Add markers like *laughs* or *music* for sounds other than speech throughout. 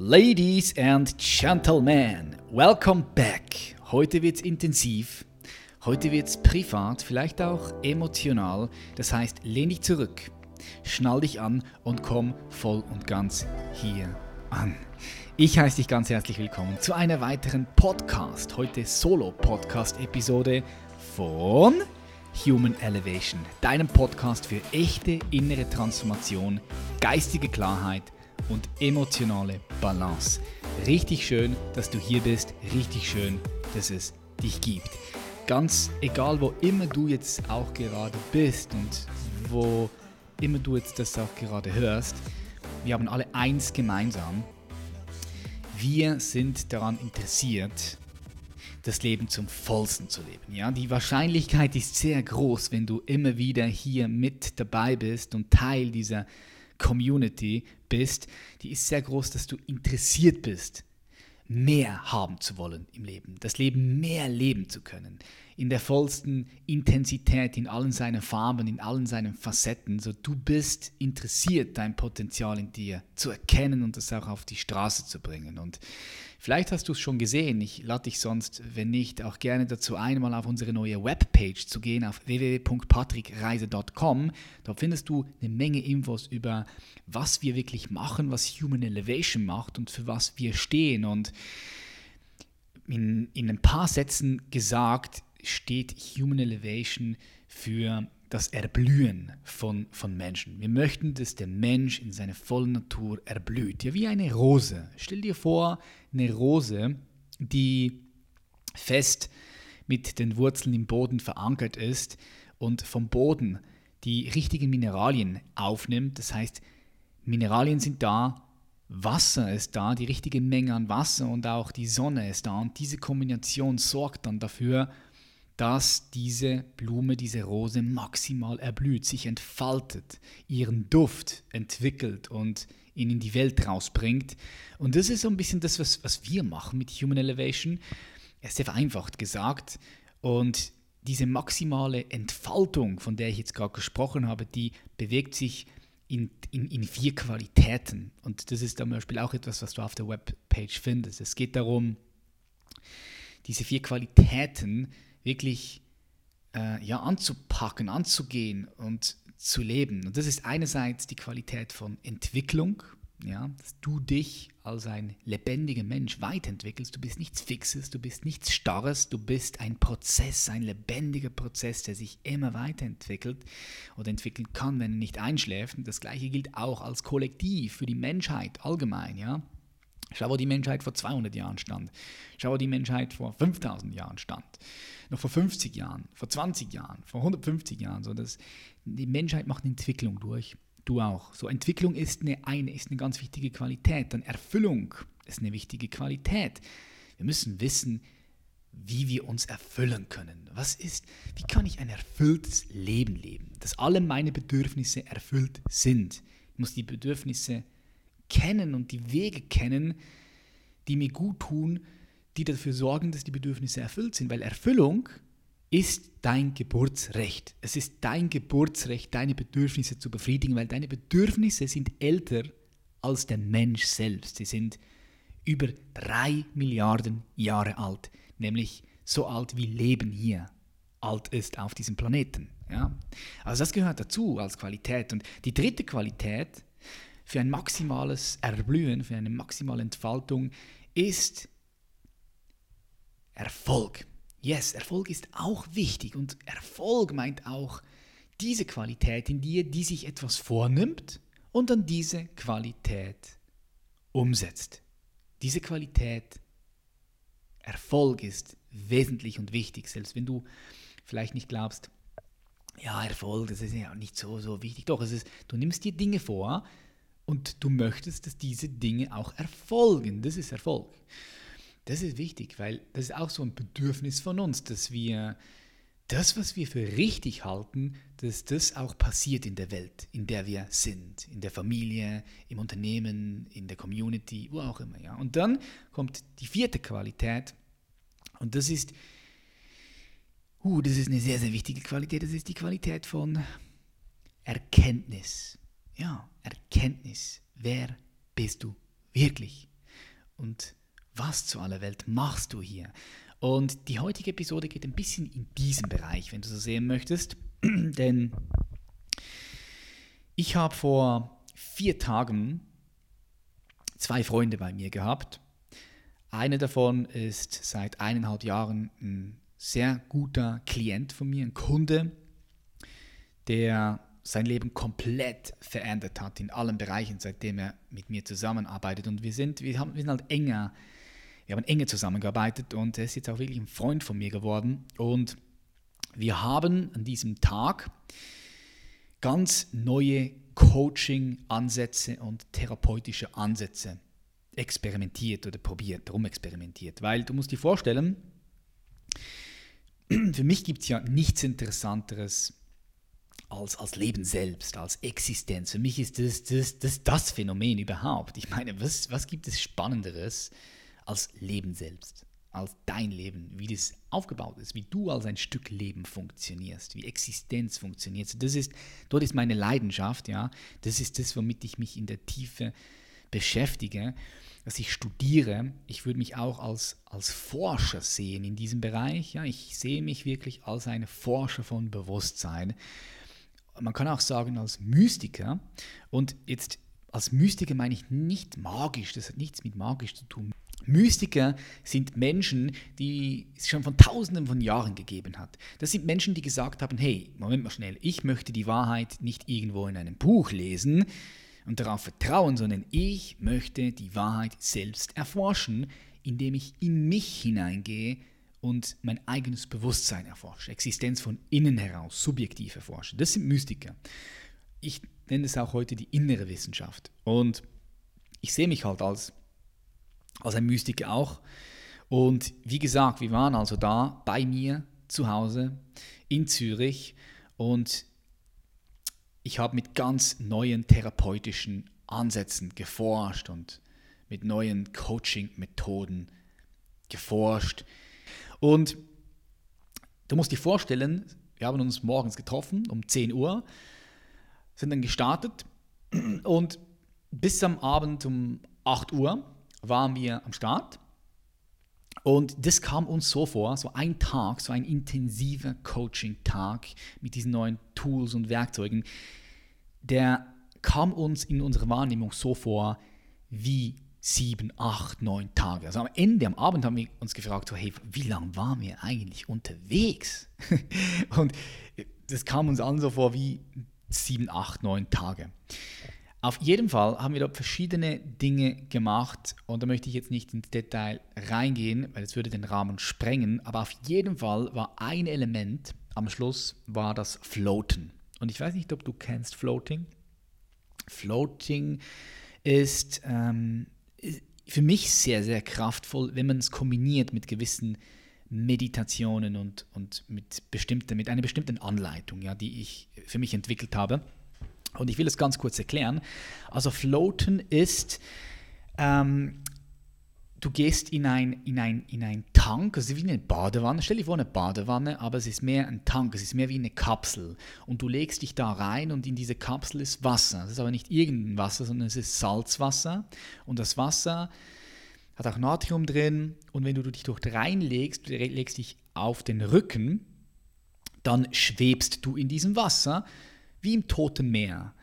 Ladies and Gentlemen, welcome back. Heute wird's intensiv, heute wird's privat, vielleicht auch emotional. Das heißt, lehn dich zurück, schnall dich an und komm voll und ganz hier an. Ich heiße dich ganz herzlich willkommen zu einer weiteren Podcast, heute Solo-Podcast-Episode von Human Elevation, deinem Podcast für echte innere Transformation, geistige Klarheit und emotionale Balance. Richtig schön, dass du hier bist, richtig schön, dass es dich gibt. Ganz egal, wo immer du jetzt auch gerade bist und wo immer du jetzt das auch gerade hörst, wir haben alle eins gemeinsam. Wir sind daran interessiert, das Leben zum vollsten zu leben. Ja, die Wahrscheinlichkeit ist sehr groß, wenn du immer wieder hier mit dabei bist und Teil dieser Community bist, die ist sehr groß, dass du interessiert bist, mehr haben zu wollen im Leben, das Leben mehr leben zu können, in der vollsten Intensität, in allen seinen Farben, in allen seinen Facetten. So du bist interessiert, dein Potenzial in dir zu erkennen und es auch auf die Straße zu bringen. Und Vielleicht hast du es schon gesehen. Ich lade dich sonst, wenn nicht, auch gerne dazu ein, mal auf unsere neue Webpage zu gehen, auf www.patrickreise.com. Dort findest du eine Menge Infos über, was wir wirklich machen, was Human Elevation macht und für was wir stehen. Und in, in ein paar Sätzen gesagt, steht Human Elevation für das Erblühen von, von Menschen. Wir möchten, dass der Mensch in seiner vollen Natur erblüht. Ja, wie eine Rose. Stell dir vor, eine Rose, die fest mit den Wurzeln im Boden verankert ist und vom Boden die richtigen Mineralien aufnimmt. Das heißt, Mineralien sind da, Wasser ist da, die richtige Menge an Wasser und auch die Sonne ist da. Und diese Kombination sorgt dann dafür, dass diese Blume, diese Rose maximal erblüht, sich entfaltet, ihren Duft entwickelt und ihn in die Welt rausbringt. Und das ist so ein bisschen das, was, was wir machen mit Human Elevation. Er ist sehr vereinfacht gesagt. Und diese maximale Entfaltung, von der ich jetzt gerade gesprochen habe, die bewegt sich in, in, in vier Qualitäten. Und das ist zum Beispiel auch etwas, was du auf der Webpage findest. Es geht darum, diese vier Qualitäten, wirklich äh, ja, anzupacken, anzugehen und zu leben. Und das ist einerseits die Qualität von Entwicklung, ja, dass du dich als ein lebendiger Mensch weiterentwickelst. Du bist nichts Fixes, du bist nichts Starres, du bist ein Prozess, ein lebendiger Prozess, der sich immer weiterentwickelt oder entwickeln kann, wenn er nicht einschläft. Und das gleiche gilt auch als Kollektiv für die Menschheit allgemein. Ja. Schau, wo die Menschheit vor 200 Jahren stand. Schau, wo die Menschheit vor 5000 Jahren stand. Noch vor 50 Jahren, vor 20 Jahren, vor 150 Jahren. So, das, die Menschheit macht eine Entwicklung durch. Du auch. So, Entwicklung ist eine, eine, ist eine ganz wichtige Qualität. Dann Erfüllung ist eine wichtige Qualität. Wir müssen wissen, wie wir uns erfüllen können. Was ist, wie kann ich ein erfülltes Leben leben? Dass alle meine Bedürfnisse erfüllt sind. Ich muss die Bedürfnisse erfüllen kennen und die Wege kennen, die mir gut tun, die dafür sorgen, dass die Bedürfnisse erfüllt sind. Weil Erfüllung ist dein Geburtsrecht. Es ist dein Geburtsrecht, deine Bedürfnisse zu befriedigen, weil deine Bedürfnisse sind älter als der Mensch selbst. Sie sind über drei Milliarden Jahre alt, nämlich so alt wie Leben hier alt ist auf diesem Planeten. Ja? Also das gehört dazu als Qualität. Und die dritte Qualität für ein maximales Erblühen, für eine maximale Entfaltung ist Erfolg. Yes, Erfolg ist auch wichtig und Erfolg meint auch diese Qualität in dir, die sich etwas vornimmt und dann diese Qualität umsetzt. Diese Qualität Erfolg ist wesentlich und wichtig, selbst wenn du vielleicht nicht glaubst, ja, Erfolg, das ist ja nicht so, so wichtig. Doch, es ist, du nimmst dir Dinge vor, und du möchtest, dass diese Dinge auch erfolgen. Das ist Erfolg. Das ist wichtig, weil das ist auch so ein Bedürfnis von uns, dass wir das, was wir für richtig halten, dass das auch passiert in der Welt, in der wir sind, in der Familie, im Unternehmen, in der Community, wo auch immer. Ja. Und dann kommt die vierte Qualität und das ist, uh, das ist eine sehr, sehr wichtige Qualität, das ist die Qualität von Erkenntnis ja, Erkenntnis. Wer bist du wirklich? und was zu aller Welt machst du hier? Und die heutige Episode geht ein bisschen in diesen Bereich, wenn du so sehen möchtest. *clears throat* Denn ich habe vor vier Tagen zwei Freunde bei mir gehabt. Einer davon ist seit eineinhalb Jahren ein sehr guter Klient von mir, ein Kunde, der sein Leben komplett verändert hat in allen Bereichen, seitdem er mit mir zusammenarbeitet. Und wir sind, wir haben, wir sind halt enger, wir haben enger zusammengearbeitet und er ist jetzt auch wirklich ein Freund von mir geworden. Und wir haben an diesem Tag ganz neue Coaching-Ansätze und therapeutische Ansätze experimentiert oder probiert, rumexperimentiert. Weil du musst dir vorstellen, *clears throat* für mich gibt es ja nichts Interessanteres als, als Leben selbst, als Existenz. Für mich ist das das, das, das Phänomen überhaupt. Ich meine, was, was gibt es Spannenderes als Leben selbst? Als dein Leben, wie das aufgebaut ist, wie du als ein Stück Leben funktionierst, wie Existenz funktioniert. Das ist, dort ist meine Leidenschaft, ja. Das ist das, womit ich mich in der Tiefe beschäftige, dass ich studiere. Ich würde mich auch als, als Forscher sehen in diesem Bereich. Ja, ich sehe mich wirklich als ein Forscher von Bewusstsein. Man kann auch sagen als Mystiker. Und jetzt als Mystiker meine ich nicht magisch, das hat nichts mit magisch zu tun. Mystiker sind Menschen, die es schon von Tausenden von Jahren gegeben hat. Das sind Menschen, die gesagt haben, hey, Moment mal schnell, ich möchte die Wahrheit nicht irgendwo in einem Buch lesen, und darauf vertrauen, sondern ich möchte die Wahrheit selbst erforschen, indem ich in mich hineingehe und mein eigenes Bewusstsein erforsche, Existenz von innen heraus, subjektiv erforsche. Das sind Mystiker. Ich nenne es auch heute die innere Wissenschaft. Und ich sehe mich halt als, als ein Mystiker auch. Und wie gesagt, wir waren also da bei mir zu Hause in Zürich und ich habe mit ganz neuen therapeutischen Ansätzen geforscht und mit neuen Coaching-Methoden geforscht. Und du musst dir vorstellen, wir haben uns morgens getroffen um 10 Uhr, sind dann gestartet und bis am Abend um 8 Uhr waren wir am Start. Und das kam uns so vor, so ein Tag, so ein intensiver Coaching-Tag mit diesen neuen Tools und Werkzeugen, der kam uns in unserer Wahrnehmung so vor wie sieben, acht, neun Tage. Also am Ende, am Abend haben wir uns gefragt, so, hey, wie lange waren wir eigentlich unterwegs? *laughs* und das kam uns an so vor wie sieben, acht, neun Tage. Auf jeden Fall haben wir dort verschiedene Dinge gemacht und da möchte ich jetzt nicht ins Detail reingehen, weil es würde den Rahmen sprengen, aber auf jeden Fall war ein Element am Schluss war das Floaten. Und ich weiß nicht, ob du kennst Floating. Floating ist ähm, für mich sehr, sehr kraftvoll, wenn man es kombiniert mit gewissen Meditationen und, und mit, bestimmte, mit einer bestimmten Anleitung, ja, die ich für mich entwickelt habe. Und ich will es ganz kurz erklären. Also Floaten ist ähm, du gehst in ein, in ein, in ein Tank, also wie eine Badewanne, stell dir vor eine Badewanne, aber es ist mehr ein Tank, es ist mehr wie eine Kapsel. Und du legst dich da rein und in diese Kapsel ist Wasser. Das ist aber nicht irgendein Wasser, sondern es ist Salzwasser. Und das Wasser hat auch Natrium drin. Und wenn du dich dort reinlegst, du legst dich auf den Rücken, dann schwebst du in diesem Wasser wie im Toten Meer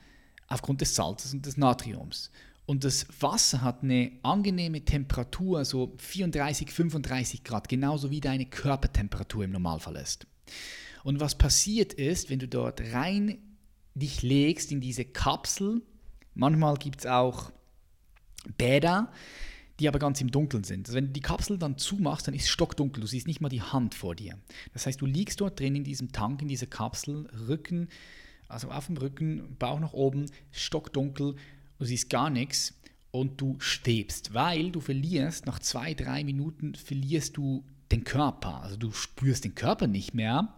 aufgrund des Salzes und des Natriums. Und das Wasser hat eine angenehme Temperatur, so 34, 35 Grad, genauso wie deine Körpertemperatur im Normalfall ist. Und was passiert ist, wenn du dort rein dich legst in diese Kapsel, manchmal gibt es auch Bäder, die aber ganz im Dunkeln sind. Also wenn du die Kapsel dann zumachst, dann ist es stockdunkel, du siehst nicht mal die Hand vor dir. Das heißt, du liegst dort drin in diesem Tank, in dieser Kapsel, Rücken, also auf dem Rücken, Bauch nach oben, stockdunkel du siehst gar nichts und du schwebst, weil du verlierst, nach zwei, drei Minuten verlierst du den Körper. Also du spürst den Körper nicht mehr,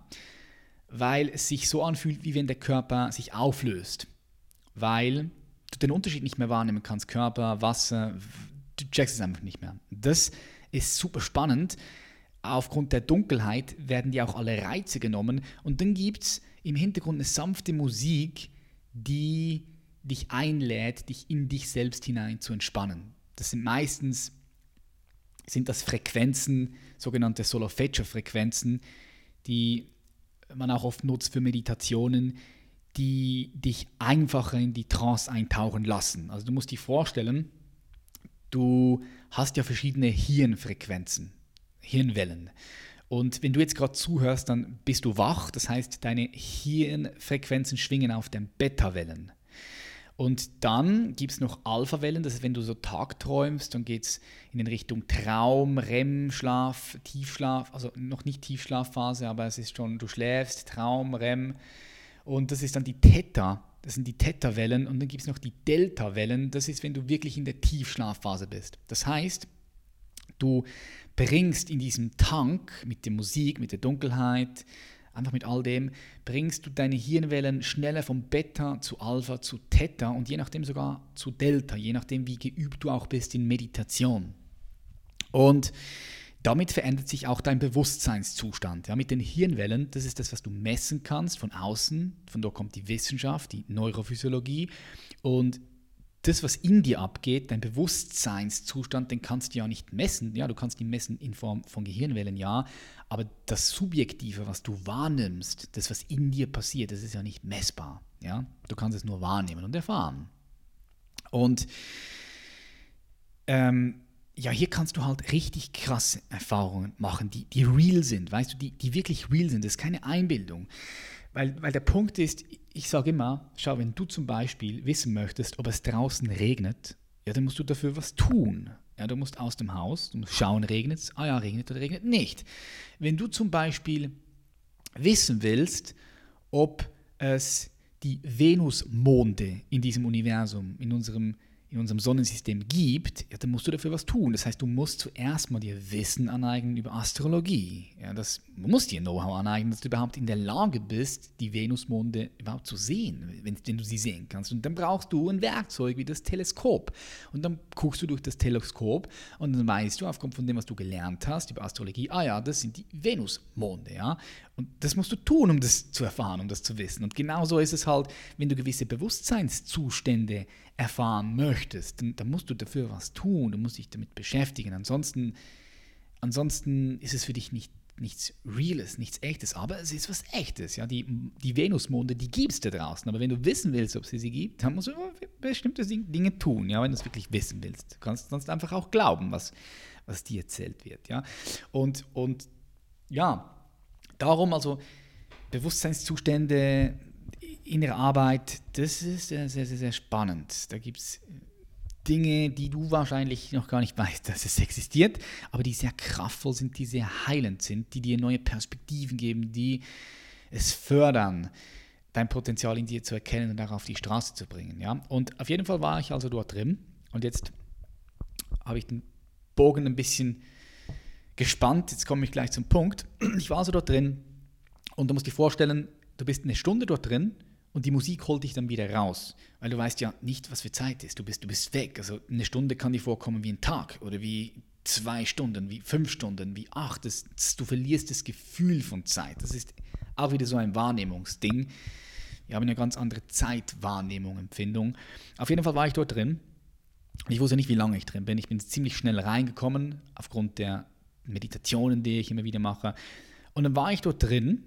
weil es sich so anfühlt, wie wenn der Körper sich auflöst. Weil du den Unterschied nicht mehr wahrnehmen kannst, Körper, Wasser, du checkst es einfach nicht mehr. Das ist super spannend. Aufgrund der Dunkelheit werden dir auch alle Reize genommen und dann gibt es im Hintergrund eine sanfte Musik, die dich einlädt, dich in dich selbst hinein zu entspannen. Das sind meistens sind das Frequenzen, sogenannte Solfeggio-Frequenzen, die man auch oft nutzt für Meditationen, die dich einfacher in die Trance eintauchen lassen. Also du musst dir vorstellen, du hast ja verschiedene Hirnfrequenzen, Hirnwellen. Und wenn du jetzt gerade zuhörst, dann bist du wach, das heißt, deine Hirnfrequenzen schwingen auf den Beta-Wellen. Und dann gibt es noch Alpha-Wellen, das ist, wenn du so tagträumst, dann geht es in Richtung Traum, REM-Schlaf, Tiefschlaf, also noch nicht Tiefschlafphase, aber es ist schon, du schläfst, Traum, REM. Und das ist dann die Theta, das sind die Theta-Wellen. Und dann gibt es noch die Delta-Wellen, das ist, wenn du wirklich in der Tiefschlafphase bist. Das heißt, du bringst in diesem Tank mit der Musik, mit der Dunkelheit, einfach mit all dem, bringst du deine Hirnwellen schneller vom Beta zu Alpha zu Theta und je nachdem sogar zu Delta, je nachdem wie geübt du auch bist in Meditation. Und damit verändert sich auch dein Bewusstseinszustand. Ja, mit den Hirnwellen, das ist das, was du messen kannst von außen. Von dort kommt die Wissenschaft, die Neurophysiologie. Und das, was in dir abgeht, dein Bewusstseinszustand, den kannst du ja nicht messen. Ja, du kannst ihn messen in Form von Gehirnwellen, ja, aber das Subjektive, was du wahrnimmst, das, was in dir passiert, das ist ja nicht messbar. Ja, du kannst es nur wahrnehmen und erfahren. Und ähm, ja, hier kannst du halt richtig krasse Erfahrungen machen, die, die real sind, weißt du, die, die wirklich real sind. Das ist keine Einbildung. Weil, weil der Punkt ist, ich sage immer, schau, wenn du zum Beispiel wissen möchtest, ob es draußen regnet, ja, dann musst du dafür was tun. Ja, du musst aus dem Haus, du musst schauen, regnet es, ah ja, regnet oder regnet nicht. Wenn du zum Beispiel wissen willst, ob es die Venusmonde in diesem Universum, in unserem in unserem Sonnensystem gibt, ja, dann musst du dafür was tun. Das heißt, du musst zuerst mal dir Wissen aneignen über Astrologie. Ja, das, du musst dir Know-how aneignen, dass du überhaupt in der Lage bist, die Venusmonde überhaupt zu sehen, wenn, wenn, du sie sehen kannst. Und dann brauchst du ein Werkzeug wie das Teleskop. Und dann guckst du durch das Teleskop und dann weißt du, aufgrund von dem, was du gelernt hast über Astrologie, ah ja, das sind die Venusmonde. Ja? Und das musst du tun, um das zu erfahren, um das zu wissen. Und genauso ist es halt, wenn du gewisse Bewusstseinszustände erfahren möchtest, dann, dann, musst du dafür was tun, du musst dich damit beschäftigen. Ansonsten, ansonsten ist es für dich nicht, nichts Reales, nichts Echtes, aber es ist was Echtes. Ja? Die, die Venusmonde, die gibt es da draußen, aber wenn du wissen willst, ob sie sie gibt, dann musst du bestimmte Dinge tun, ja? wenn du es wirklich wissen willst. Du kannst sonst einfach auch glauben, was, was dir erzählt wird. Ja? Und, und ja, darum also Bewusstseinszustände, innere Arbeit, das ist sehr, sehr, sehr spannend. Da gibt es Dinge, die du wahrscheinlich noch gar nicht weißt, dass es existiert, aber die sehr kraftvoll sind, die sehr heilend sind, die dir neue Perspektiven geben, die es fördern, dein Potenzial in dir zu erkennen und auch auf die Straße zu bringen. Ja? Und auf jeden Fall war ich also dort drin und jetzt habe ich den Bogen ein bisschen gespannt. Jetzt komme ich gleich zum Punkt. Ich war also dort drin und du musst dir vorstellen, du bist eine Stunde dort drin und die Musik holt dich dann wieder raus, weil du weißt ja nicht, was für Zeit ist. Du bist, du bist weg. Also eine Stunde kann dir vorkommen wie ein Tag oder wie zwei Stunden, wie fünf Stunden, wie acht. Das, das, du verlierst das Gefühl von Zeit. Das ist auch wieder so ein Wahrnehmungsding. Wir haben eine ganz andere Zeitwahrnehmung, Empfindung. Auf jeden Fall war ich dort drin. Ich wusste nicht, wie lange ich drin bin. Ich bin ziemlich schnell reingekommen, aufgrund der Meditationen, die ich immer wieder mache. Und dann war ich dort drin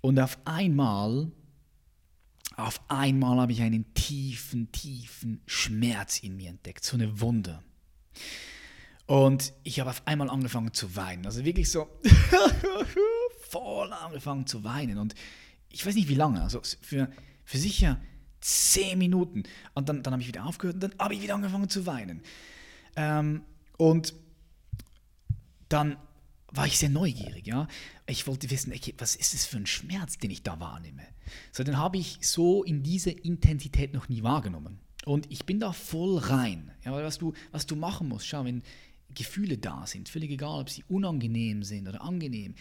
und auf einmal auf einmal habe ich einen tiefen, tiefen Schmerz in mir entdeckt, so eine Wunde. Und ich habe auf einmal angefangen zu weinen. Also wirklich so *laughs* voll angefangen zu weinen. Und ich weiß nicht wie lange, also für, für sicher zehn Minuten. Und dann, dann habe ich wieder aufgehört und dann habe ich wieder angefangen zu weinen. Ähm, und dann war ich sehr neugierig, ja. Ich wollte wissen, okay, was ist das für ein Schmerz, den ich da wahrnehme? So, den habe ich so in dieser Intensität noch nie wahrgenommen. Und ich bin da voll rein. Ja, was du, was du machen musst, schau, wenn Gefühle da sind, völlig egal, ob sie unangenehm sind oder angenehm,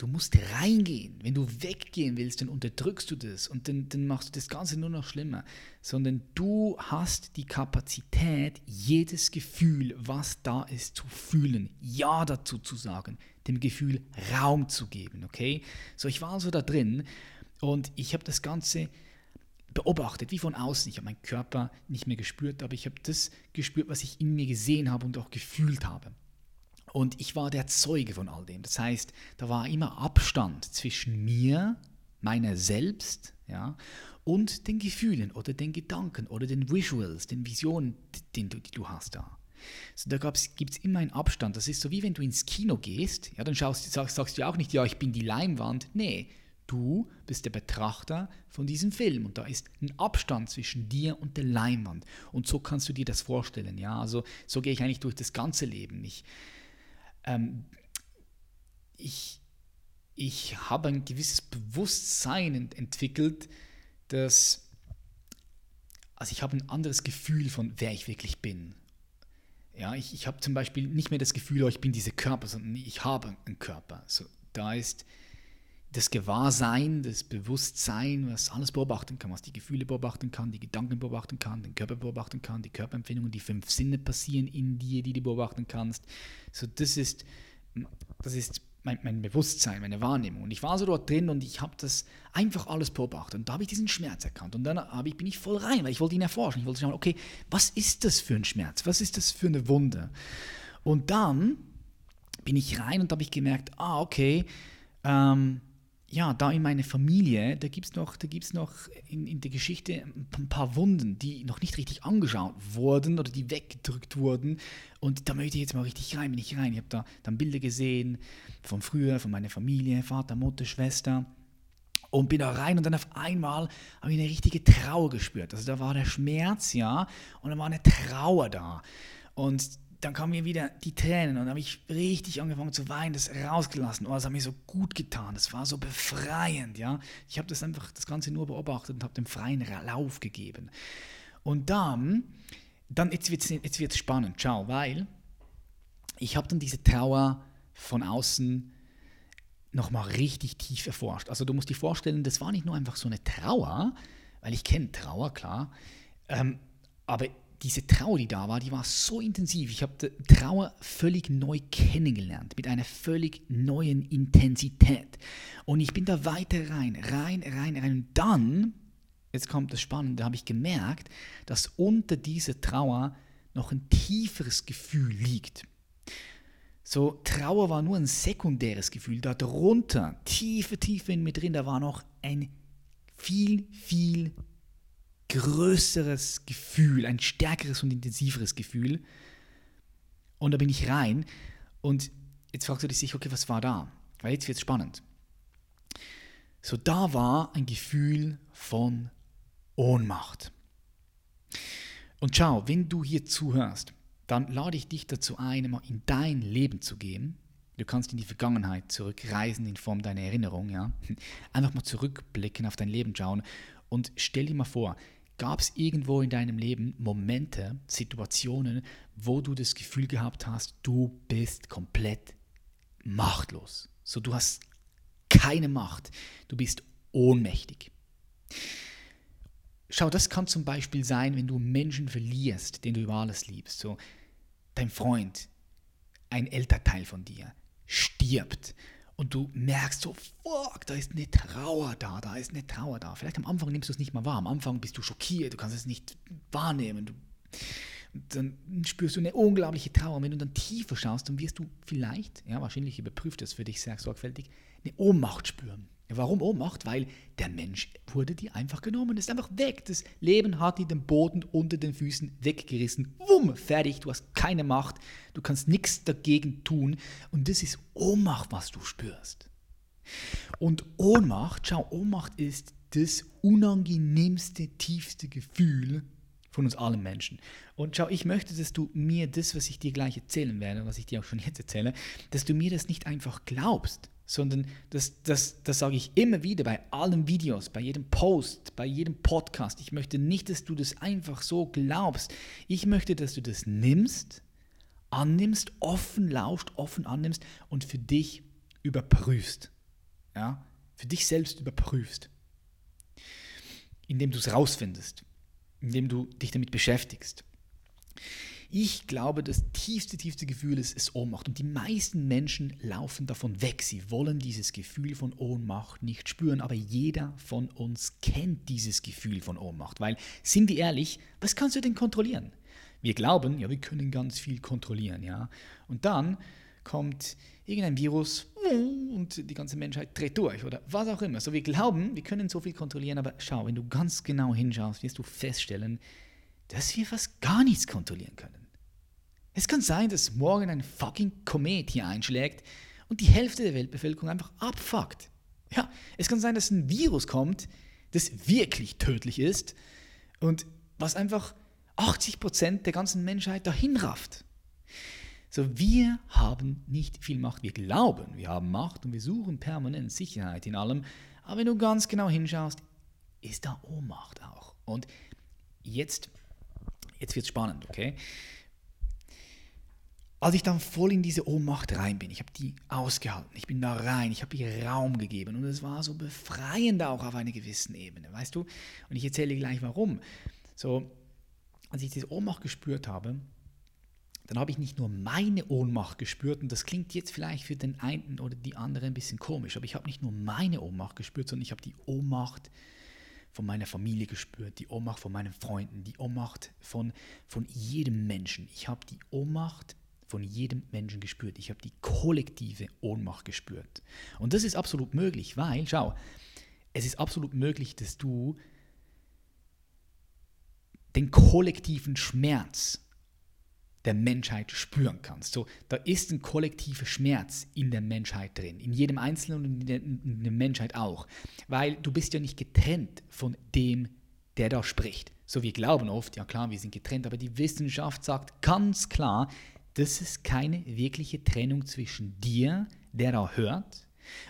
Du musst reingehen. Wenn du weggehen willst, dann unterdrückst du das und dann, dann machst du das Ganze nur noch schlimmer. Sondern du hast die Kapazität, jedes Gefühl, was da ist, zu fühlen, Ja dazu zu sagen, dem Gefühl Raum zu geben. Okay? So, ich war also da drin und ich habe das Ganze beobachtet, wie von außen. Ich habe meinen Körper nicht mehr gespürt, aber ich habe das gespürt, was ich in mir gesehen habe und auch gefühlt habe. Und ich war der Zeuge von all dem. Das heißt, da war immer Abstand zwischen mir, meiner selbst, ja, und den Gefühlen oder den Gedanken oder den Visuals, den Visionen, die du, die du hast da. So, da gibt es immer einen Abstand. Das ist so wie wenn du ins Kino gehst, ja, dann schaust, sagst, sagst du auch nicht, ja, ich bin die Leinwand. Nee, du bist der Betrachter von diesem Film und da ist ein Abstand zwischen dir und der Leinwand. Und so kannst du dir das vorstellen. Ja, also so gehe ich eigentlich durch das ganze Leben. Ich, ähm, ich, ich habe ein gewisses Bewusstsein ent entwickelt, dass also ich habe ein anderes Gefühl von, wer ich wirklich bin. Ja, ich, ich habe zum Beispiel nicht mehr das Gefühl, oh, ich bin dieser Körper, sondern ich habe einen Körper. So, da ist das Gewahrsein, das Bewusstsein, was alles beobachten kann, was die Gefühle beobachten kann, die Gedanken beobachten kann, den Körper beobachten kann, die Körperempfindungen, die fünf Sinne passieren in dir, die du beobachten kannst. So, das ist, das ist mein, mein Bewusstsein, meine Wahrnehmung. Und ich war so dort drin und ich habe das einfach alles beobachtet. Und da habe ich diesen Schmerz erkannt. Und dann ich, bin ich voll rein, weil ich wollte ihn erforschen. Ich wollte schauen, okay, was ist das für ein Schmerz? Was ist das für eine Wunde? Und dann bin ich rein und habe ich gemerkt, ah, okay, ähm, ja, da in meiner Familie, da gibt es noch, da gibt's noch in, in der Geschichte ein paar Wunden, die noch nicht richtig angeschaut wurden oder die weggedrückt wurden. Und da möchte ich jetzt mal richtig rein, bin ich rein. Ich habe da dann Bilder gesehen von früher, von meiner Familie, Vater, Mutter, Schwester. Und bin da rein und dann auf einmal habe ich eine richtige Trauer gespürt. Also da war der Schmerz, ja, und dann war eine Trauer da. Und dann kamen mir wieder die Tränen und habe ich richtig angefangen zu weinen, das rausgelassen. Oh, das hat mir so gut getan, das war so befreiend, ja. Ich habe das einfach, das Ganze nur beobachtet und habe dem freien Lauf gegeben. Und dann, dann jetzt wird es jetzt wird's spannend, ciao, weil ich habe dann diese Trauer von außen nochmal richtig tief erforscht. Also du musst dir vorstellen, das war nicht nur einfach so eine Trauer, weil ich kenne Trauer, klar, ähm, aber diese Trauer, die da war, die war so intensiv. Ich habe Trauer völlig neu kennengelernt, mit einer völlig neuen Intensität. Und ich bin da weiter rein, rein, rein, rein. Und dann, jetzt kommt das Spannende, habe ich gemerkt, dass unter dieser Trauer noch ein tieferes Gefühl liegt. So, Trauer war nur ein sekundäres Gefühl. Darunter, tiefe, tiefe in mir drin, da war noch ein viel, viel größeres Gefühl, ein stärkeres und intensiveres Gefühl. Und da bin ich rein und jetzt fragst du dich sicher, okay, was war da? Weil jetzt wird es spannend. So, da war ein Gefühl von Ohnmacht. Und schau, wenn du hier zuhörst, dann lade ich dich dazu ein, mal in dein Leben zu gehen. Du kannst in die Vergangenheit zurückreisen in Form deiner Erinnerung, ja. *laughs* Einfach mal zurückblicken, auf dein Leben schauen und stell dir mal vor, Gab es irgendwo in deinem Leben Momente, Situationen, wo du das Gefühl gehabt hast, du bist komplett machtlos? So, du hast keine Macht, du bist ohnmächtig. Schau, das kann zum Beispiel sein, wenn du Menschen verlierst, den du über alles liebst. So, dein Freund, ein Elternteil von dir, stirbt und du merkst so, fuck, da ist eine Trauer da, da ist eine Trauer da. Vielleicht am Anfang nimmst du es nicht mal wahr, am Anfang bist du schockiert, du kannst es nicht wahrnehmen. Du, dann spürst du eine unglaubliche Trauer. Wenn du dann tiefer schaust, dann wirst du vielleicht, ja, wahrscheinlich überprüft das für dich sehr sorgfältig, eine Ohnmacht spüren. Warum Ohnmacht? Weil der Mensch wurde dir einfach genommen, ist einfach weg. Das Leben hat dir den Boden unter den Füßen weggerissen. Wumm, fertig, du hast keine Macht, du kannst nichts dagegen tun. Und das ist Ohnmacht, was du spürst. Und Ohnmacht, schau, Ohnmacht ist das unangenehmste, tiefste Gefühl von uns allen Menschen. Und schau, ich möchte, dass du mir das, was ich dir gleich erzählen werde, was ich dir auch schon jetzt erzähle, dass du mir das nicht einfach glaubst, sondern das, das, das sage ich immer wieder bei allen Videos, bei jedem Post, bei jedem Podcast. Ich möchte nicht, dass du das einfach so glaubst. Ich möchte, dass du das nimmst, annimmst, offen lauscht, offen annimmst und für dich überprüfst. Ja? Für dich selbst überprüfst. Indem du es rausfindest, indem du dich damit beschäftigst. Ich glaube, das tiefste, tiefste Gefühl ist, ist Ohnmacht. Und die meisten Menschen laufen davon weg. Sie wollen dieses Gefühl von Ohnmacht nicht spüren. Aber jeder von uns kennt dieses Gefühl von Ohnmacht. Weil, sind wir ehrlich, was kannst du denn kontrollieren? Wir glauben, ja, wir können ganz viel kontrollieren, ja. Und dann kommt irgendein Virus und die ganze Menschheit dreht durch oder was auch immer. So wir glauben, wir können so viel kontrollieren, aber schau, wenn du ganz genau hinschaust, wirst du feststellen, dass wir fast gar nichts kontrollieren können. Es kann sein, dass morgen ein fucking Komet hier einschlägt und die Hälfte der Weltbevölkerung einfach abfuckt. Ja, es kann sein, dass ein Virus kommt, das wirklich tödlich ist und was einfach 80% der ganzen Menschheit dahin rafft. So, wir haben nicht viel Macht. Wir glauben, wir haben Macht und wir suchen permanent Sicherheit in allem. Aber wenn du ganz genau hinschaust, ist da Ohnmacht auch. Und jetzt, jetzt wird es spannend, okay? Als ich dann voll in diese Ohnmacht rein bin, ich habe die ausgehalten, ich bin da rein, ich habe ihr Raum gegeben und es war so befreiend auch auf einer gewissen Ebene, weißt du? Und ich erzähle gleich warum. So, als ich diese Ohnmacht gespürt habe, dann habe ich nicht nur meine Ohnmacht gespürt, und das klingt jetzt vielleicht für den einen oder die andere ein bisschen komisch, aber ich habe nicht nur meine Ohnmacht gespürt, sondern ich habe die Ohnmacht von meiner Familie gespürt, die Ohnmacht von meinen Freunden, die Ohnmacht von, von jedem Menschen. Ich habe die Ohnmacht von jedem Menschen gespürt. Ich habe die kollektive Ohnmacht gespürt. Und das ist absolut möglich, weil, schau, es ist absolut möglich, dass du den kollektiven Schmerz der Menschheit spüren kannst. So, da ist ein kollektiver Schmerz in der Menschheit drin, in jedem Einzelnen und in der, in der Menschheit auch, weil du bist ja nicht getrennt von dem, der da spricht. So wir glauben oft, ja klar, wir sind getrennt, aber die Wissenschaft sagt ganz klar, dass es keine wirkliche Trennung zwischen dir, der da hört,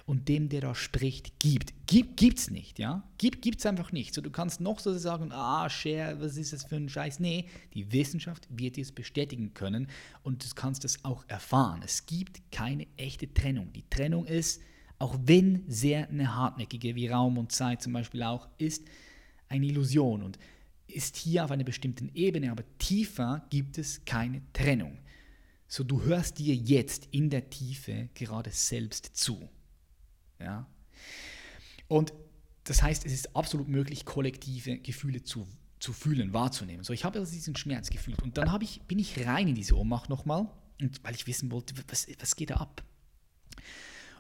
und dem, der da spricht, gibt. Gibt es nicht, ja? Gibt es einfach nicht. So, du kannst noch so sagen, ah, Share, was ist das für ein Scheiß? Nee, die Wissenschaft wird dir es bestätigen können und du kannst es auch erfahren. Es gibt keine echte Trennung. Die Trennung ist, auch wenn sehr eine hartnäckige, wie Raum und Zeit zum Beispiel auch, ist eine Illusion und ist hier auf einer bestimmten Ebene, aber tiefer gibt es keine Trennung. So, du hörst dir jetzt in der Tiefe gerade selbst zu. Ja? Und das heißt, es ist absolut möglich, kollektive Gefühle zu, zu fühlen, wahrzunehmen. So, ich habe also diesen Schmerz gefühlt und dann ich, bin ich rein in diese Ohnmacht nochmal, und weil ich wissen wollte, was, was geht da ab.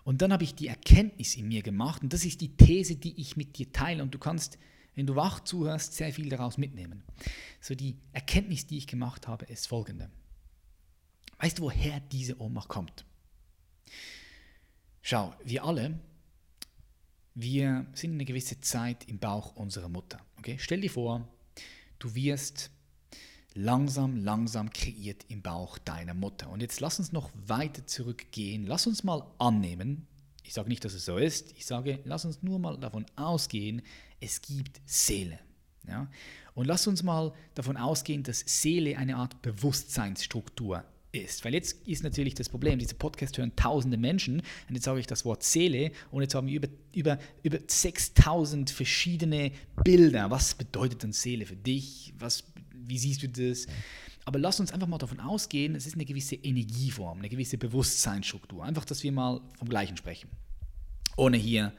Und dann habe ich die Erkenntnis in mir gemacht und das ist die These, die ich mit dir teile und du kannst, wenn du wach zuhörst, sehr viel daraus mitnehmen. So die Erkenntnis, die ich gemacht habe, ist folgende. Weißt du, woher diese Ohnmacht kommt? Schau, wir alle wir sind eine gewisse Zeit im Bauch unserer Mutter. Okay? Stell dir vor, du wirst langsam, langsam kreiert im Bauch deiner Mutter. Und jetzt lass uns noch weiter zurückgehen. Lass uns mal annehmen, ich sage nicht, dass es so ist, ich sage, lass uns nur mal davon ausgehen, es gibt Seele. Ja? Und lass uns mal davon ausgehen, dass Seele eine Art Bewusstseinsstruktur ist. Weil jetzt ist natürlich das Problem, diese Podcast hören tausende Menschen und jetzt sage ich das Wort Seele und jetzt haben wir über, über, über 6000 verschiedene Bilder. Was bedeutet denn Seele für dich? Was, wie siehst du das? Aber lass uns einfach mal davon ausgehen, es ist eine gewisse Energieform, eine gewisse Bewusstseinsstruktur. Einfach, dass wir mal vom Gleichen sprechen. Ohne hier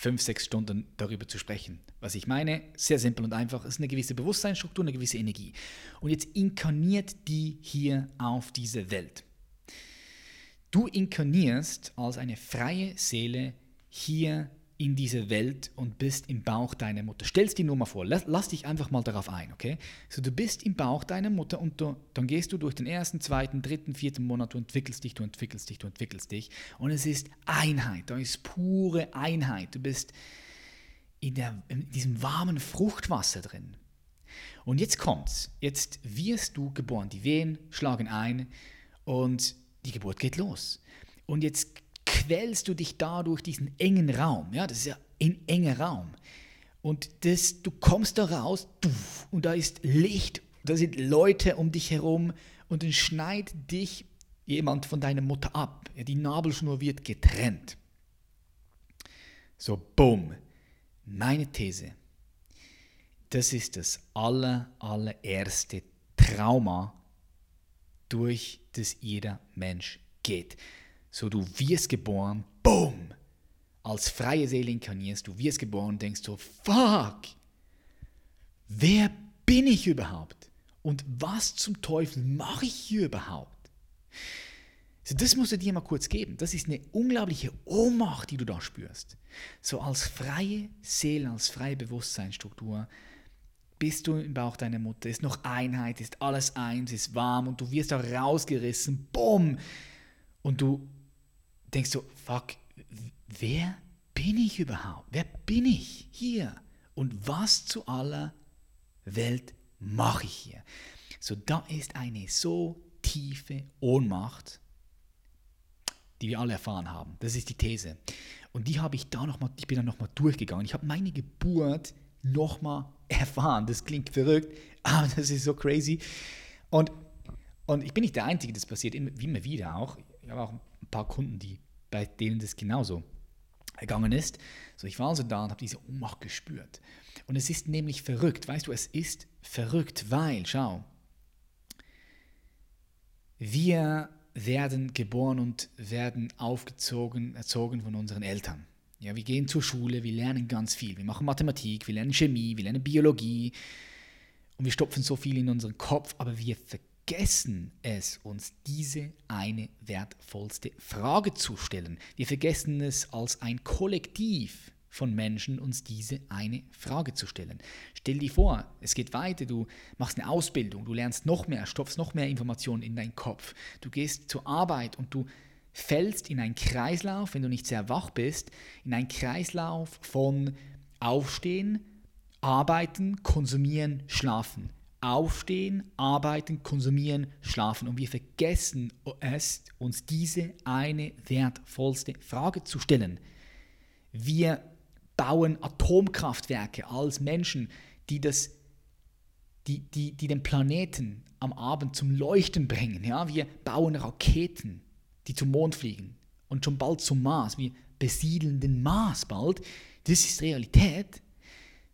fünf, sechs Stunden darüber zu sprechen. Was ich meine, sehr simpel und einfach, ist eine gewisse Bewusstseinsstruktur, eine gewisse Energie. Und jetzt inkarniert die hier auf diese Welt. Du inkarnierst als eine freie Seele hier in diese Welt und bist im Bauch deiner Mutter. Stellst dir nur mal vor, lass, lass, dich einfach mal darauf ein, okay? So, du bist im Bauch deiner Mutter und du, dann gehst du durch den ersten, zweiten, dritten, vierten Monat, du entwickelst dich, du entwickelst dich, du entwickelst dich. Und es ist Einheit, da ist pure Einheit. Du bist in, der, in diesem warmen Fruchtwasser drin. Und jetzt kommt's. Jetzt wirst du geboren. Die Wehen schlagen ein und die Geburt geht los. Und jetzt quälst du dich da durch diesen engen Raum. Ja, das ist ja ein enger Raum. Und das, du kommst da raus und da ist Licht, da sind Leute um dich herum und dann schneidet dich jemand von deiner Mutter ab. Die Nabelschnur wird getrennt. So, bumm. Meine These. Das ist das aller, allererste Trauma, durch das jeder Mensch geht. So, du wirst geboren, boom, als freie Seele inkarnierst, du wirst geboren und denkst so, fuck, wer bin ich überhaupt? Und was zum Teufel mache ich hier überhaupt? So, das musst du dir mal kurz geben. Das ist eine unglaubliche Ohnmacht, die du da spürst. So als freie Seele, als freie Bewusstseinsstruktur bist du im Bauch deiner Mutter, ist noch Einheit, ist alles eins, ist warm und du wirst da rausgerissen, bumm. Und du denkst so, fuck, wer bin ich überhaupt? Wer bin ich hier? Und was zu aller Welt mache ich hier? So, da ist eine so tiefe Ohnmacht, die wir alle erfahren haben. Das ist die These. Und die habe ich da noch mal, ich bin da nochmal durchgegangen. Ich habe meine Geburt nochmal *laughs* erfahren. Das klingt verrückt, aber das ist so crazy. Und, und ich bin nicht der Einzige, das passiert immer, immer wieder auch. Ich habe auch ein paar Kunden, die, bei denen das genauso ergangen ist. So, ich war also da und habe diese Ohnmacht gespürt. Und es ist nämlich verrückt, weißt du, es ist verrückt, weil, schau, wir werden geboren und werden aufgezogen, erzogen von unseren Eltern. Ja, wir gehen zur Schule, wir lernen ganz viel. Wir machen Mathematik, wir lernen Chemie, wir lernen Biologie und wir stopfen so viel in unseren Kopf, aber wir vergessen es, uns diese eine wertvollste Frage zu stellen. Wir vergessen es als ein Kollektiv von Menschen, uns diese eine Frage zu stellen. Stell dir vor, es geht weiter, du machst eine Ausbildung, du lernst noch mehr, stopfst noch mehr Informationen in deinen Kopf, du gehst zur Arbeit und du fällst in einen Kreislauf, wenn du nicht sehr wach bist, in einen Kreislauf von Aufstehen, Arbeiten, Konsumieren, Schlafen. Aufstehen, arbeiten, konsumieren, schlafen. Und wir vergessen es, uns diese eine wertvollste Frage zu stellen. Wir bauen Atomkraftwerke als Menschen, die, das, die, die, die den Planeten am Abend zum Leuchten bringen. Ja? Wir bauen Raketen, die zum Mond fliegen und schon bald zum Mars. Wir besiedeln den Mars bald. Das ist Realität.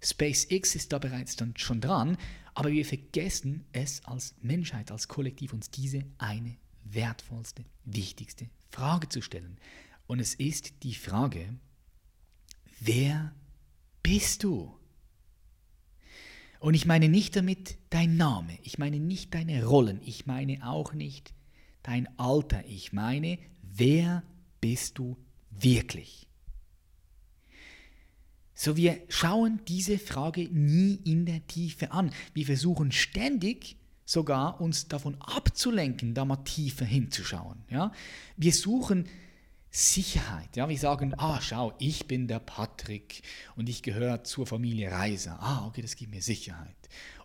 SpaceX ist da bereits dann schon dran, aber wir vergessen es als Menschheit, als Kollektiv, uns diese eine wertvollste, wichtigste Frage zu stellen. Und es ist die Frage, wer bist du? Und ich meine nicht damit dein Name, ich meine nicht deine Rollen, ich meine auch nicht dein Alter, ich meine, wer bist du wirklich? So, wir schauen diese Frage nie in der Tiefe an. Wir versuchen ständig sogar uns davon abzulenken, da mal tiefer hinzuschauen. Ja? Wir suchen Sicherheit. Ja, wir sagen, ah, schau, ich bin der Patrick und ich gehöre zur Familie Reiser. Ah, okay, das gibt mir Sicherheit.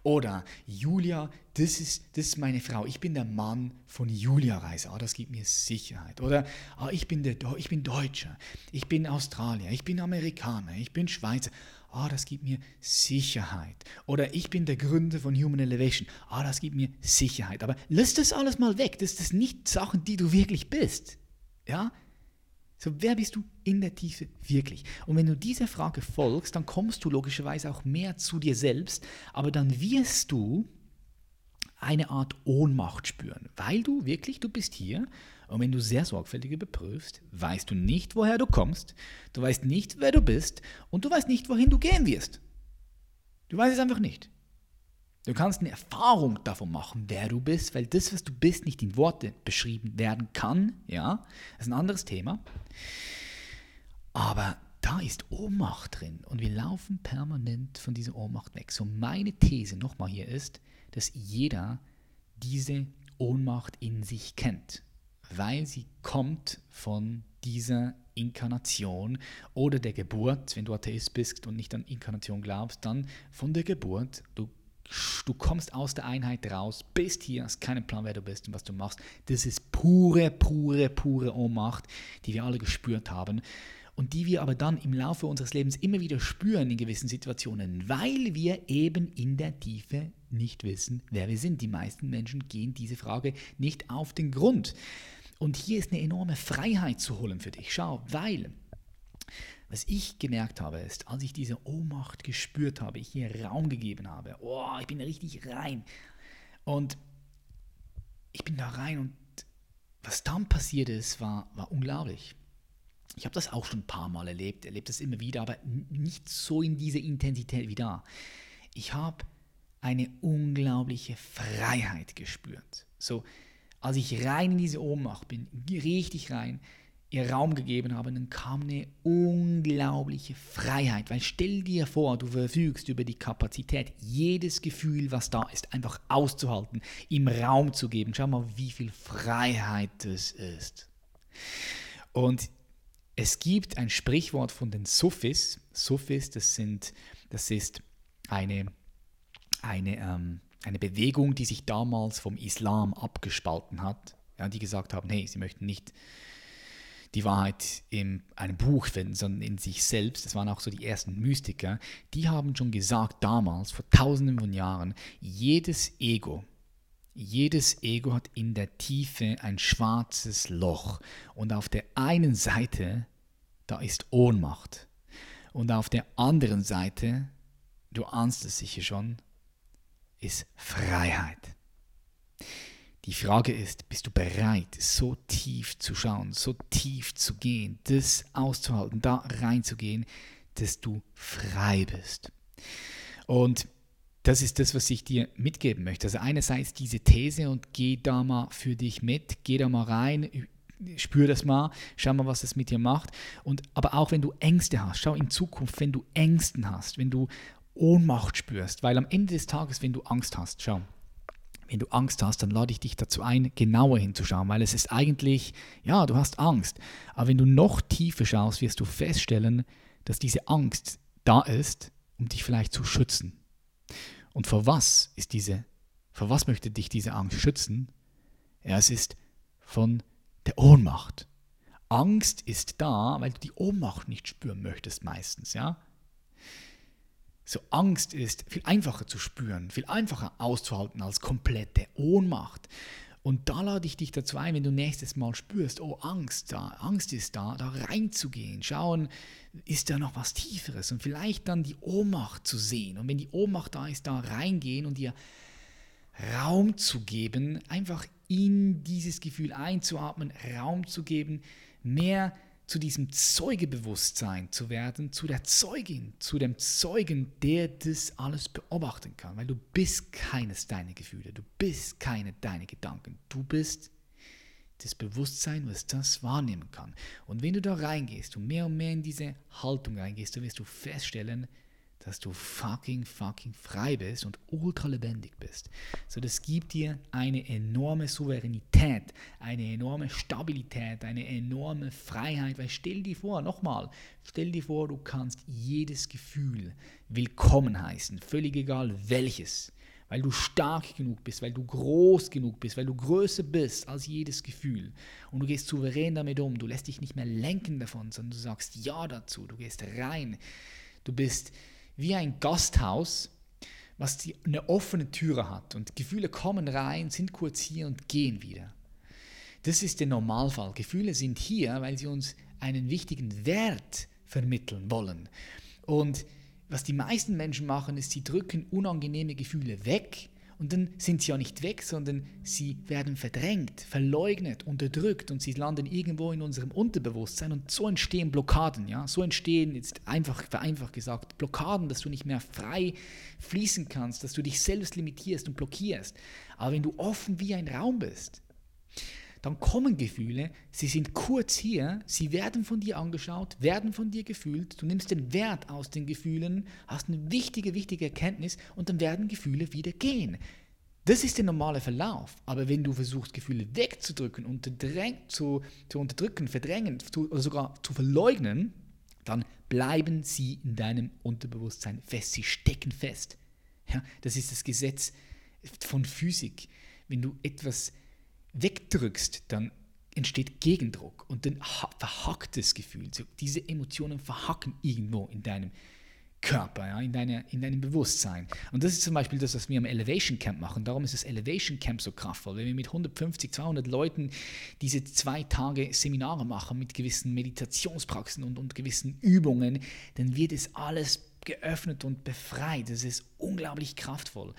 Oder Julia, das ist, das ist meine Frau. Ich bin der Mann von Julia Reiser. Ah, das gibt mir Sicherheit. Oder ah, ich, bin der, ich bin Deutscher. Ich bin Australier. Ich bin Amerikaner. Ich bin Schweizer. Ah, das gibt mir Sicherheit. Oder ich bin der Gründer von Human Elevation. Ah, das gibt mir Sicherheit. Aber lass das alles mal weg. Das ist nicht Sachen, die du wirklich bist. Ja? So, wer bist du in der Tiefe wirklich? Und wenn du dieser Frage folgst, dann kommst du logischerweise auch mehr zu dir selbst, aber dann wirst du eine Art Ohnmacht spüren, weil du wirklich, du bist hier und wenn du sehr sorgfältig überprüfst, weißt du nicht, woher du kommst, du weißt nicht, wer du bist und du weißt nicht, wohin du gehen wirst. Du weißt es einfach nicht. Du kannst eine Erfahrung davon machen, wer du bist, weil das, was du bist, nicht in Worte beschrieben werden kann. Ja, das ist ein anderes Thema. Aber da ist Ohnmacht drin und wir laufen permanent von dieser Ohnmacht weg. So meine These nochmal hier ist, dass jeder diese Ohnmacht in sich kennt, weil sie kommt von dieser Inkarnation oder der Geburt. Wenn du Atheist bist und nicht an Inkarnation glaubst, dann von der Geburt. Du Du kommst aus der Einheit raus, bist hier, hast keinen Plan, wer du bist und was du machst. Das ist pure, pure, pure Ohnmacht, die wir alle gespürt haben und die wir aber dann im Laufe unseres Lebens immer wieder spüren in gewissen Situationen, weil wir eben in der Tiefe nicht wissen, wer wir sind. Die meisten Menschen gehen diese Frage nicht auf den Grund. Und hier ist eine enorme Freiheit zu holen für dich. Schau, weil was ich gemerkt habe, ist, als ich diese Ohnmacht gespürt habe, ich hier Raum gegeben habe, oh, ich bin richtig rein. Und ich bin da rein und was dann passiert ist, war, war unglaublich. Ich habe das auch schon ein paar Mal erlebt, erlebt das immer wieder, aber nicht so in dieser Intensität wie da. Ich habe eine unglaubliche Freiheit gespürt. So, als ich rein in diese Ohnmacht bin, richtig rein, ihr Raum gegeben habe, dann kam eine unglaubliche Freiheit. Weil stell dir vor, du verfügst über die Kapazität, jedes Gefühl, was da ist, einfach auszuhalten, ihm Raum zu geben. Schau mal, wie viel Freiheit das ist. Und es gibt ein Sprichwort von den Sufis. Sufis, das, sind, das ist eine, eine, ähm, eine Bewegung, die sich damals vom Islam abgespalten hat. Ja, die gesagt haben, hey, sie möchten nicht die Wahrheit in einem Buch finden, sondern in sich selbst. Das waren auch so die ersten Mystiker. Die haben schon gesagt damals, vor tausenden von Jahren, jedes Ego, jedes Ego hat in der Tiefe ein schwarzes Loch. Und auf der einen Seite, da ist Ohnmacht. Und auf der anderen Seite, du ahnst es sicher schon, ist Freiheit. Die Frage ist, bist du bereit, so tief zu schauen, so tief zu gehen, das auszuhalten, da reinzugehen, dass du frei bist? Und das ist das, was ich dir mitgeben möchte. Also einerseits diese These und geh da mal für dich mit, geh da mal rein, spür das mal, schau mal, was das mit dir macht. Und aber auch wenn du Ängste hast, schau in Zukunft, wenn du Ängsten hast, wenn du Ohnmacht spürst, weil am Ende des Tages, wenn du Angst hast, schau, wenn du Angst hast, dann lade ich dich dazu ein, genauer hinzuschauen, weil es ist eigentlich, ja, du hast Angst. Aber wenn du noch tiefer schaust, wirst du feststellen, dass diese Angst da ist, um dich vielleicht zu schützen. Und vor was ist diese, vor was möchte dich diese Angst schützen? Ja, es ist von der Ohnmacht. Angst ist da, weil du die Ohnmacht nicht spüren möchtest meistens, ja? So Angst ist viel einfacher zu spüren, viel einfacher auszuhalten als komplette Ohnmacht. Und da lade ich dich dazu ein, wenn du nächstes Mal spürst, oh Angst da, Angst ist da, da reinzugehen, schauen, ist da noch was Tieferes und vielleicht dann die Ohnmacht zu sehen. Und wenn die Ohnmacht da ist, da reingehen und dir Raum zu geben, einfach in dieses Gefühl einzuatmen, Raum zu geben, mehr zu diesem Zeugebewusstsein zu werden, zu der Zeugin, zu dem Zeugen, der das alles beobachten kann. Weil du bist keines deiner Gefühle, du bist keine deine Gedanken, du bist das Bewusstsein, was das wahrnehmen kann. Und wenn du da reingehst und mehr und mehr in diese Haltung reingehst, dann wirst du feststellen, dass du fucking, fucking frei bist und ultra lebendig bist. So, das gibt dir eine enorme Souveränität, eine enorme Stabilität, eine enorme Freiheit. Weil stell dir vor, nochmal, stell dir vor, du kannst jedes Gefühl willkommen heißen, völlig egal welches. Weil du stark genug bist, weil du groß genug bist, weil du größer bist als jedes Gefühl. Und du gehst souverän damit um. Du lässt dich nicht mehr lenken davon, sondern du sagst Ja dazu. Du gehst rein. Du bist wie ein Gasthaus, was die, eine offene Türe hat und Gefühle kommen rein, sind kurz hier und gehen wieder. Das ist der Normalfall. Gefühle sind hier, weil sie uns einen wichtigen Wert vermitteln wollen. Und was die meisten Menschen machen, ist, sie drücken unangenehme Gefühle weg und dann sind sie ja nicht weg, sondern sie werden verdrängt, verleugnet, unterdrückt und sie landen irgendwo in unserem Unterbewusstsein und so entstehen Blockaden. Ja? So entstehen, jetzt einfach vereinfacht gesagt, Blockaden, dass du nicht mehr frei fließen kannst, dass du dich selbst limitierst und blockierst. Aber wenn du offen wie ein Raum bist, dann kommen Gefühle, sie sind kurz hier, sie werden von dir angeschaut, werden von dir gefühlt, du nimmst den Wert aus den Gefühlen, hast eine wichtige, wichtige Erkenntnis und dann werden Gefühle wieder gehen. Das ist der normale Verlauf. Aber wenn du versuchst, Gefühle wegzudrücken, zu, zu unterdrücken, verdrängen zu, oder sogar zu verleugnen, dann bleiben sie in deinem Unterbewusstsein fest. Sie stecken fest. Ja, das ist das Gesetz von Physik. Wenn du etwas wegdrückst, dann entsteht Gegendruck und dann verhackt das Gefühl. So, diese Emotionen verhacken irgendwo in deinem Körper, ja, in, deine, in deinem Bewusstsein. Und das ist zum Beispiel das, was wir am Elevation Camp machen. Darum ist das Elevation Camp so kraftvoll. Wenn wir mit 150, 200 Leuten diese zwei Tage Seminare machen mit gewissen Meditationspraxen und, und gewissen Übungen, dann wird es alles geöffnet und befreit. Das ist unglaublich kraftvoll.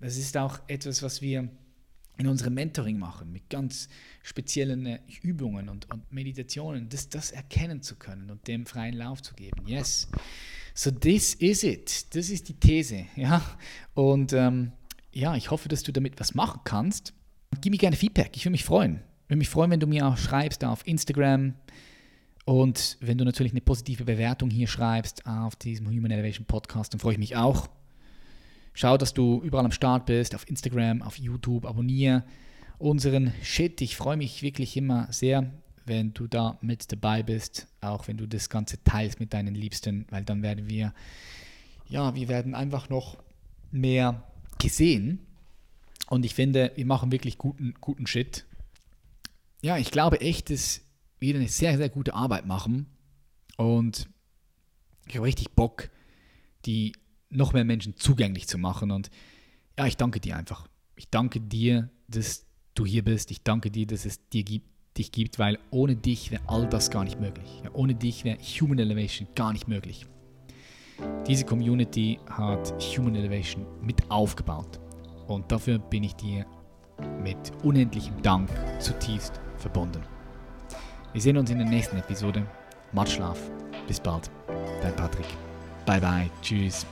Das ist auch etwas, was wir in unserem Mentoring machen, mit ganz speziellen äh, Übungen und, und Meditationen, das, das erkennen zu können und dem freien Lauf zu geben. Yes. So this is it. Das ist die These. Ja? Und ähm, ja, ich hoffe, dass du damit was machen kannst. gib mir gerne Feedback. Ich würde mich freuen. Ich würde mich freuen, wenn du mir auch schreibst auf Instagram und wenn du natürlich eine positive Bewertung hier schreibst auf diesem Human Elevation Podcast, dann freue ich mich auch. Schau, dass du überall am Start bist, auf Instagram, auf YouTube, abonniere unseren Shit. Ich freue mich wirklich immer sehr, wenn du da mit dabei bist, auch wenn du das Ganze teilst mit deinen Liebsten, weil dann werden wir, ja, wir werden einfach noch mehr gesehen. Und ich finde, wir machen wirklich guten, guten Shit. Ja, ich glaube echt, dass wir eine sehr, sehr gute Arbeit machen. Und ich habe richtig Bock, die noch mehr Menschen zugänglich zu machen. Und ja, ich danke dir einfach. Ich danke dir, dass du hier bist. Ich danke dir, dass es dir gibt, dich gibt, weil ohne dich wäre all das gar nicht möglich. Ja, ohne dich wäre Human Elevation gar nicht möglich. Diese Community hat Human Elevation mit aufgebaut. Und dafür bin ich dir mit unendlichem Dank zutiefst verbunden. Wir sehen uns in der nächsten Episode. Matt Schlaf. Bis bald. Dein Patrick. Bye bye. Tschüss.